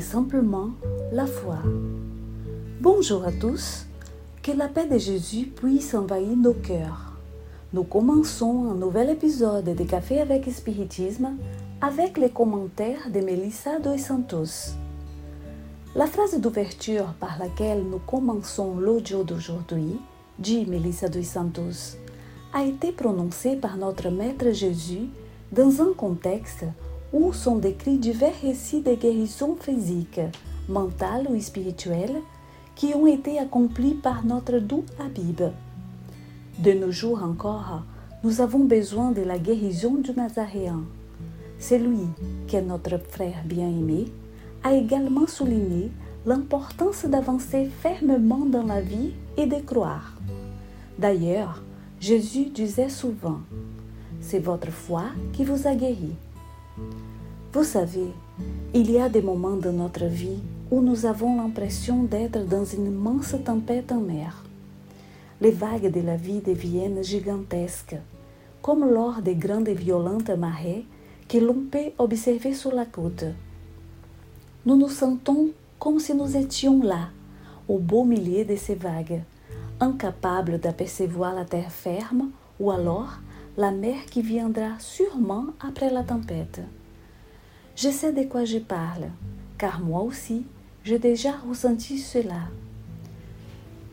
simplement la foi. Bonjour à tous, que la paix de Jésus puisse envahir nos cœurs. Nous commençons un nouvel épisode de Café avec Spiritisme avec les commentaires de Melissa dos Santos. La phrase d'ouverture par laquelle nous commençons l'audio d'aujourd'hui, dit Melissa dos Santos, a été prononcée par notre Maître Jésus dans un contexte où sont décrits divers récits de guérison physique, mentale ou spirituelle qui ont été accomplis par notre doux Habib. De nos jours encore, nous avons besoin de la guérison du Nazaréen. Celui qui est notre frère bien-aimé a également souligné l'importance d'avancer fermement dans la vie et de croire. D'ailleurs, Jésus disait souvent, C'est votre foi qui vous a guéri. Vous savez, il y a des moments de notre vie où nous avons l'impression d'être dans une immense tempête en mer. Les vagues de la vie deviennent gigantesques, comme lors des grandes et violentes marées que l'on peut observer sur la côte. Nous nous sentons comme si nous étions là, au beau milieu de ces vagues, incapables d'apercevoir la terre ferme ou alors la mer qui viendra sûrement après la tempête. Je sais de quoi je parle, car moi aussi, j'ai déjà ressenti cela.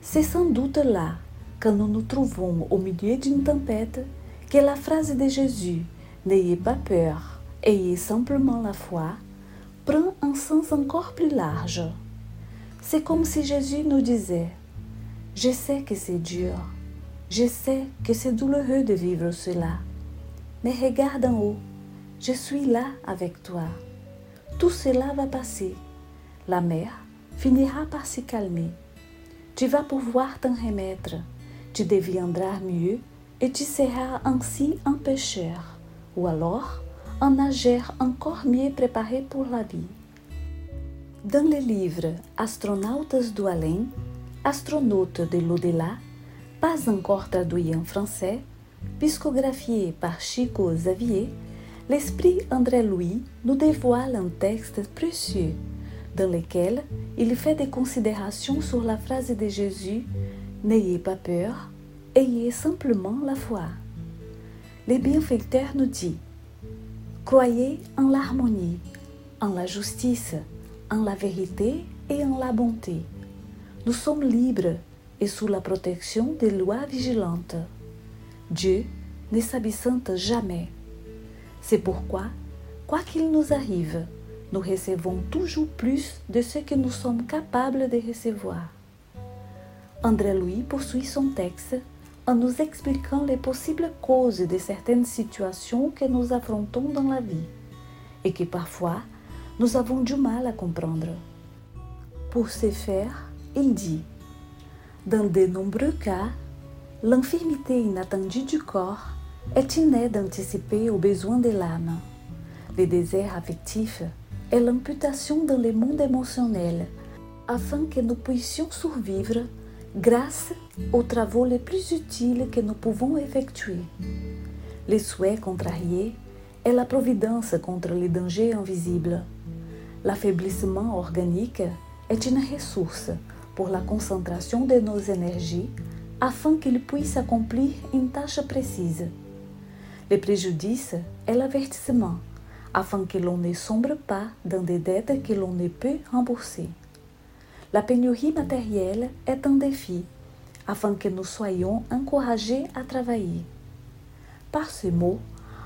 C'est sans doute là, quand nous nous trouvons au milieu d'une tempête, que la phrase de Jésus N'ayez pas peur, ayez simplement la foi prend un sens encore plus large. C'est comme si Jésus nous disait Je sais que c'est dur, je sais que c'est douloureux de vivre cela, mais regarde en haut, je suis là avec toi. Tout cela va passer. La mer finira par se calmer. Tu vas pouvoir t'en remettre. Tu deviendras mieux et tu seras ainsi un pécheur, ou alors un nageur encore mieux préparé pour la vie. Dans le livre Astronautas do Além, Astronautes de l'au-delà, pas encore traduit en français, psychographié par Chico Xavier, l'esprit André Louis nous dévoile un texte précieux dans lequel il fait des considérations sur la phrase de Jésus N'ayez pas peur, ayez simplement la foi. Le bienfaiteur nous dit Croyez en l'harmonie, en la justice, en la vérité et en la bonté. Nous sommes libres et sous la protection des lois vigilantes. Dieu ne s'absente jamais. C'est pourquoi, quoi qu'il nous arrive, nous recevons toujours plus de ce que nous sommes capables de recevoir. André Louis poursuit son texte en nous expliquant les possibles causes de certaines situations que nous affrontons dans la vie et que parfois nous avons du mal à comprendre. Pour ce faire, il dit Dans de nombreux cas, l'infirmité inattendue du corps est une aide anticipée aux besoins de l'âme. Le désert affectif est l'imputation dans le monde émotionnel afin que nous puissions survivre grâce aux travaux les plus utiles que nous pouvons effectuer. Les souhaits contrariés est la providence contre les dangers invisibles. L'affaiblissement organique est une ressource pour la concentration de nos énergies afin qu'ils puissent accomplir une tâche précise. Le préjudice est l'avertissement, afin que l'on ne sombre pas dans des dettes que l'on ne peut rembourser. La pénurie matérielle est un défi, afin que nous soyons encouragés à travailler. Par ce mot,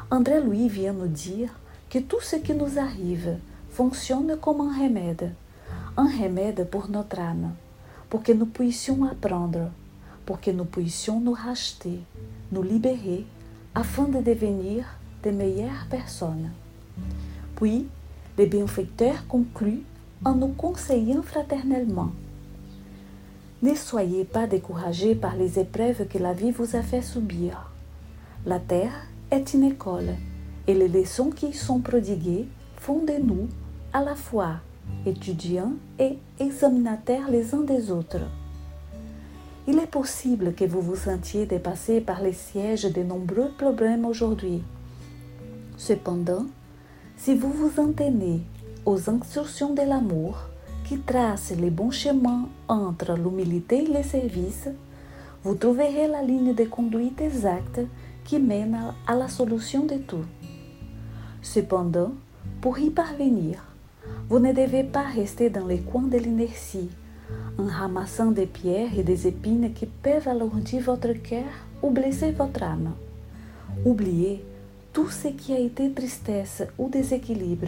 André Louis vient nous dire que tout ce qui nous arrive fonctionne comme un remède, un remède pour notre âme, pour que nous puissions apprendre, pour que nous puissions nous racheter, nous libérer afin de devenir de meilleures personnes. Puis, le bienfaiteur conclut en nous conseillant fraternellement. Ne soyez pas découragés par les épreuves que la vie vous a fait subir. La terre est une école et les leçons qui y sont prodiguées font de nous à la fois étudiants et examinateurs les uns des autres. Il est possible que vous vous sentiez dépassé par les sièges de nombreux problèmes aujourd'hui. Cependant, si vous vous en tenez aux instructions de l'amour qui tracent les bons chemins entre l'humilité et le service, vous trouverez la ligne de conduite exacte qui mène à la solution de tout. Cependant, pour y parvenir, vous ne devez pas rester dans les coins de l'inertie, en ramassant des pierres et des épines qui peuvent alourdir votre cœur ou blesser votre âme. Oubliez tout ce qui a été tristesse ou déséquilibre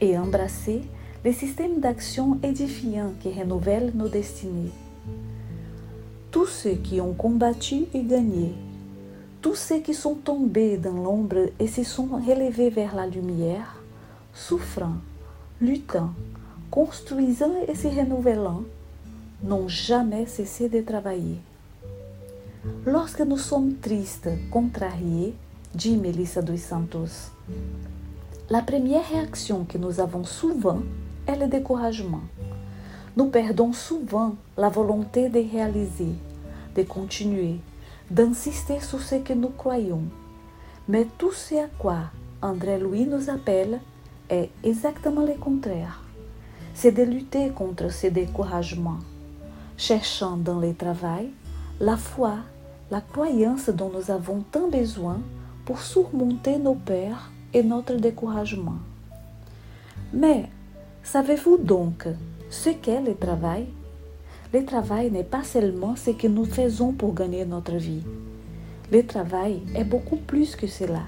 et embrassez les systèmes d'action édifiants qui renouvellent nos destinées. Tous ceux qui ont combattu et gagné, tous ceux qui sont tombés dans l'ombre et se sont relevés vers la lumière, souffrant, luttant, construisant et se renouvelant, n'ont jamais cessé de travailler. Lorsque nous sommes tristes, contrariés, dit Melissa dos Santos, la première réaction que nous avons souvent est le découragement. Nous perdons souvent la volonté de réaliser, de continuer, d'insister sur ce que nous croyons. Mais tout ce à quoi André Louis nous appelle est exactement le contraire. C'est de lutter contre ce découragement, cherchant dans le travail la foi, la croyance dont nous avons tant besoin pour surmonter nos peurs et notre découragement. Mais savez-vous donc ce qu'est le travail? Le travail n'est pas seulement ce que nous faisons pour gagner notre vie. Le travail est beaucoup plus que cela.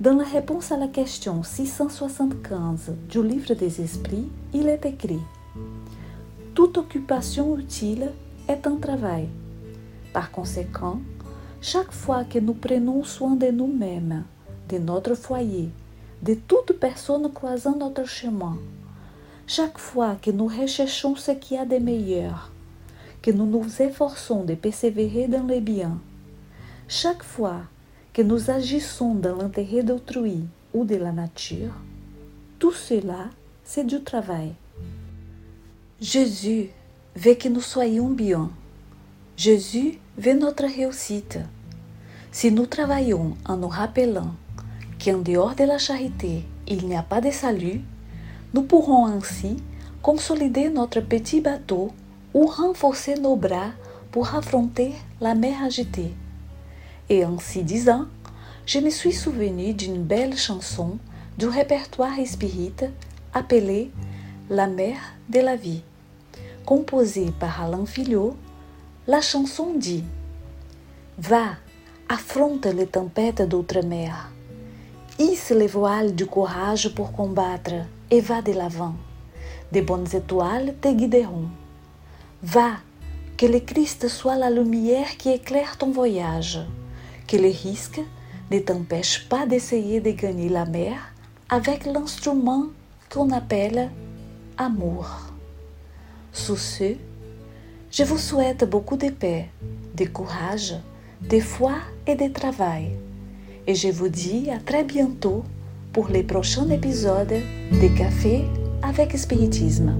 Dans la réponse à la question 675 du livre des esprits, il est écrit Toute occupation utile est un travail. Par conséquent, chaque fois que nous prenons soin de nous-mêmes, de notre foyer, de toute personne croisant notre chemin, chaque fois que nous recherchons ce qu'il y a de meilleur, que nous nous efforçons de persévérer dans le bien, chaque fois que nous agissons dans l'intérêt d'autrui ou de la nature, tout cela, c'est du travail. Jésus veut que nous soyons bien. Jésus veut notre réussite. Si nous travaillons en nous rappelant qu'en dehors de la charité, il n'y a pas de salut, nous pourrons ainsi consolider notre petit bateau ou renforcer nos bras pour affronter la mer agitée. Et ainsi disant, je me suis souvenu d'une belle chanson du répertoire spirit appelée La mer de la vie. Composée par Alain Filliot, la chanson dit Va, affronte les tempêtes d'outre-mer. Hisse les voiles du courage pour combattre et va de l'avant. De bonnes étoiles te guideront. Va, que le Christ soit la lumière qui éclaire ton voyage que les risques ne t'empêchent pas d'essayer de gagner la mer avec l'instrument qu'on appelle amour. Sous ce, je vous souhaite beaucoup de paix, de courage, de foi et de travail. Et je vous dis à très bientôt pour les prochains épisodes de Café avec Spiritisme.